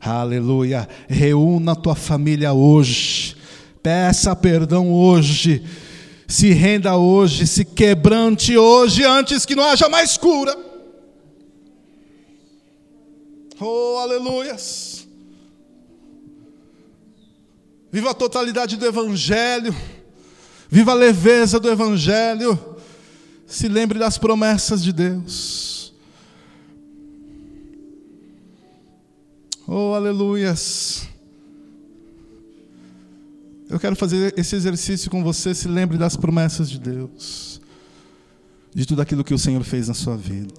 Aleluia. Reúna a tua família hoje. Peça perdão hoje. Se renda hoje, se quebrante hoje, antes que não haja mais cura. Oh, aleluias. Viva a totalidade do Evangelho. Viva a leveza do Evangelho. Se lembre das promessas de Deus. Oh, aleluias. Eu quero fazer esse exercício com você. Se lembre das promessas de Deus. De tudo aquilo que o Senhor fez na sua vida.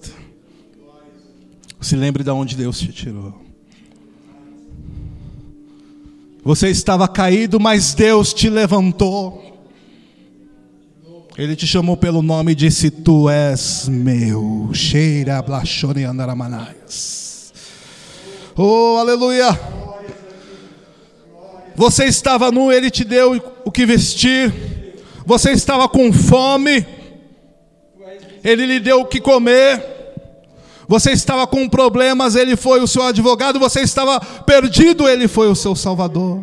Se lembre de onde Deus te tirou. Você estava caído, mas Deus te levantou. Ele te chamou pelo nome e disse: Tu és meu. Cheira blachone andaramanaias. Oh, aleluia. Você estava nu, ele te deu o que vestir. Você estava com fome, Ele lhe deu o que comer. Você estava com problemas, Ele foi o seu advogado. Você estava perdido, Ele foi o seu salvador.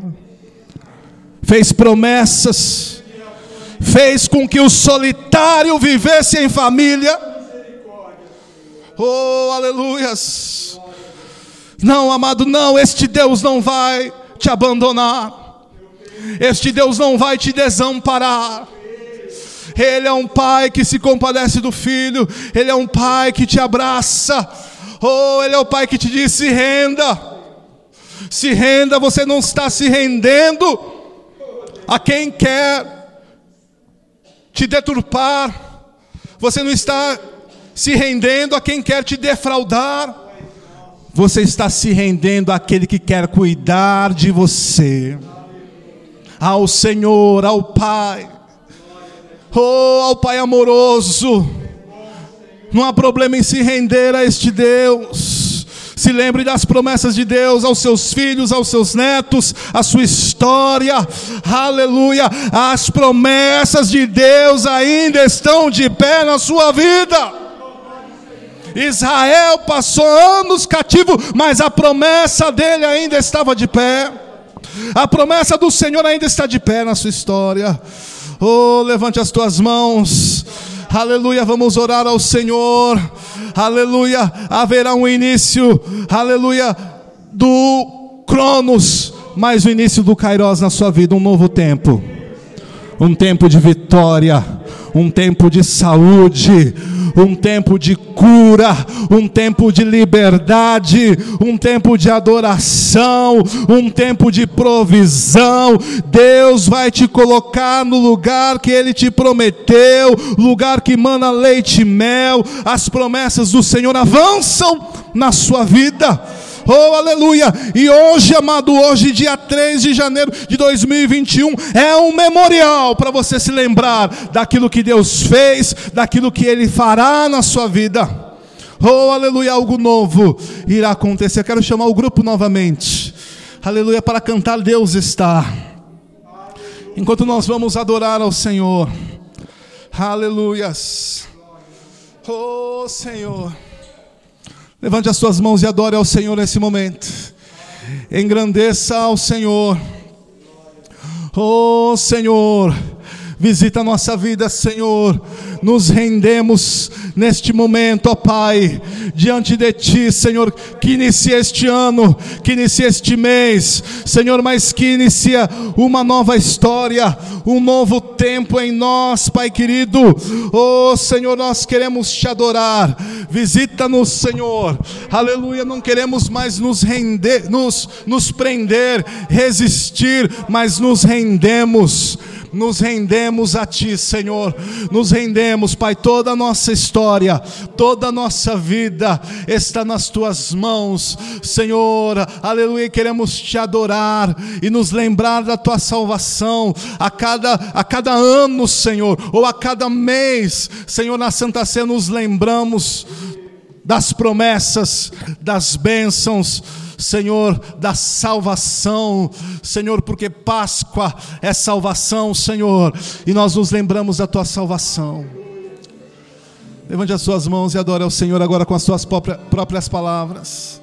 Fez promessas, fez com que o solitário vivesse em família. Oh, aleluias. Não, amado, não, este Deus não vai te abandonar. Este Deus não vai te desamparar. Ele é um pai que se compadece do filho, ele é um pai que te abraça. Oh, ele é o pai que te diz: se renda. Se renda, você não está se rendendo a quem quer te deturpar. Você não está se rendendo a quem quer te defraudar. Você está se rendendo àquele que quer cuidar de você ao Senhor, ao Pai. Oh, ao Pai amoroso. Não há problema em se render a este Deus. Se lembre das promessas de Deus aos seus filhos, aos seus netos, a sua história. Aleluia. As promessas de Deus ainda estão de pé na sua vida. Israel passou anos cativo, mas a promessa dele ainda estava de pé. A promessa do Senhor ainda está de pé na sua história. Oh, levante as tuas mãos. Aleluia, vamos orar ao Senhor. Aleluia, haverá um início. Aleluia, do Cronos, mas o início do Kairos na sua vida, um novo tempo. Um tempo de vitória, um tempo de saúde, um tempo de cura, um tempo de liberdade, um tempo de adoração, um tempo de provisão. Deus vai te colocar no lugar que Ele te prometeu, lugar que mana leite e mel. As promessas do Senhor avançam na sua vida. Oh, aleluia! E hoje, amado, hoje, dia 3 de janeiro de 2021, é um memorial para você se lembrar daquilo que Deus fez, daquilo que Ele fará na sua vida. Oh, aleluia, algo novo irá acontecer. Eu quero chamar o grupo novamente. Aleluia, para cantar Deus está. Enquanto nós vamos adorar ao Senhor. Aleluias. Oh, Senhor. Levante as suas mãos e adore ao Senhor nesse momento. Engrandeça ao Senhor. Oh Senhor, visita a nossa vida, Senhor. Nos rendemos neste momento, ó Pai, diante de Ti, Senhor, que inicia este ano, que inicia este mês, Senhor, mas que inicia uma nova história, um novo tempo em nós, Pai querido. Oh Senhor, nós queremos Te adorar. Visita-nos, Senhor. Aleluia, não queremos mais nos render, nos, nos prender, resistir, mas nos rendemos nos rendemos a Ti, Senhor, nos rendemos, Pai, toda a nossa história, toda a nossa vida está nas Tuas mãos, Senhor, aleluia, queremos Te adorar e nos lembrar da Tua salvação a cada, a cada ano, Senhor, ou a cada mês, Senhor, na Santa Ceia nos lembramos das promessas, das bênçãos, Senhor, da salvação, Senhor, porque Páscoa é salvação, Senhor, e nós nos lembramos da tua salvação. Levante as suas mãos e adore ao Senhor agora com as suas próprias palavras.